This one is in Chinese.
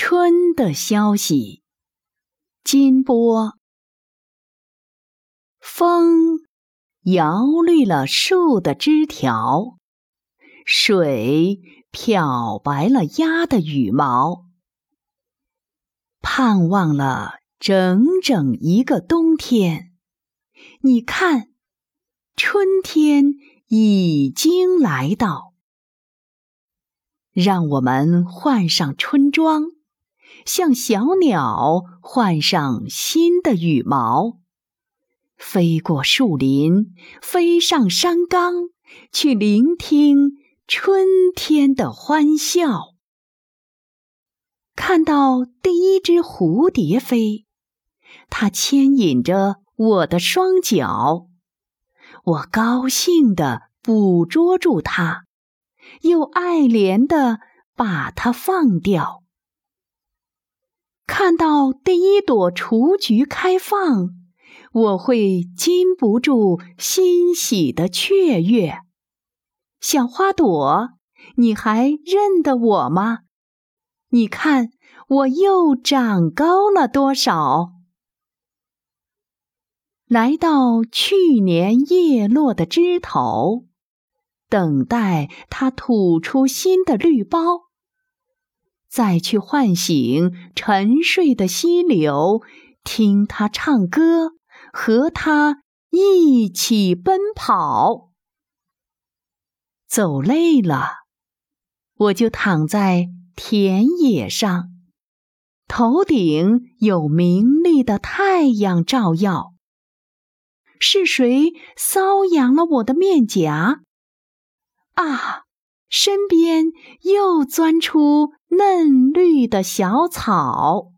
春的消息。金波，风摇绿了树的枝条，水漂白了鸭的羽毛。盼望了整整一个冬天，你看，春天已经来到。让我们换上春装，像小鸟换上新的羽毛，飞过树林，飞上山岗，去聆听春天的欢笑。看到第一只蝴蝶飞，它牵引着我的双脚，我高兴地捕捉住它。又爱怜地把它放掉。看到第一朵雏菊开放，我会禁不住欣喜的雀跃。小花朵，你还认得我吗？你看，我又长高了多少？来到去年叶落的枝头。等待它吐出新的绿苞，再去唤醒沉睡的溪流，听它唱歌，和它一起奔跑。走累了，我就躺在田野上，头顶有明丽的太阳照耀。是谁搔痒了我的面颊？啊，身边又钻出嫩绿的小草。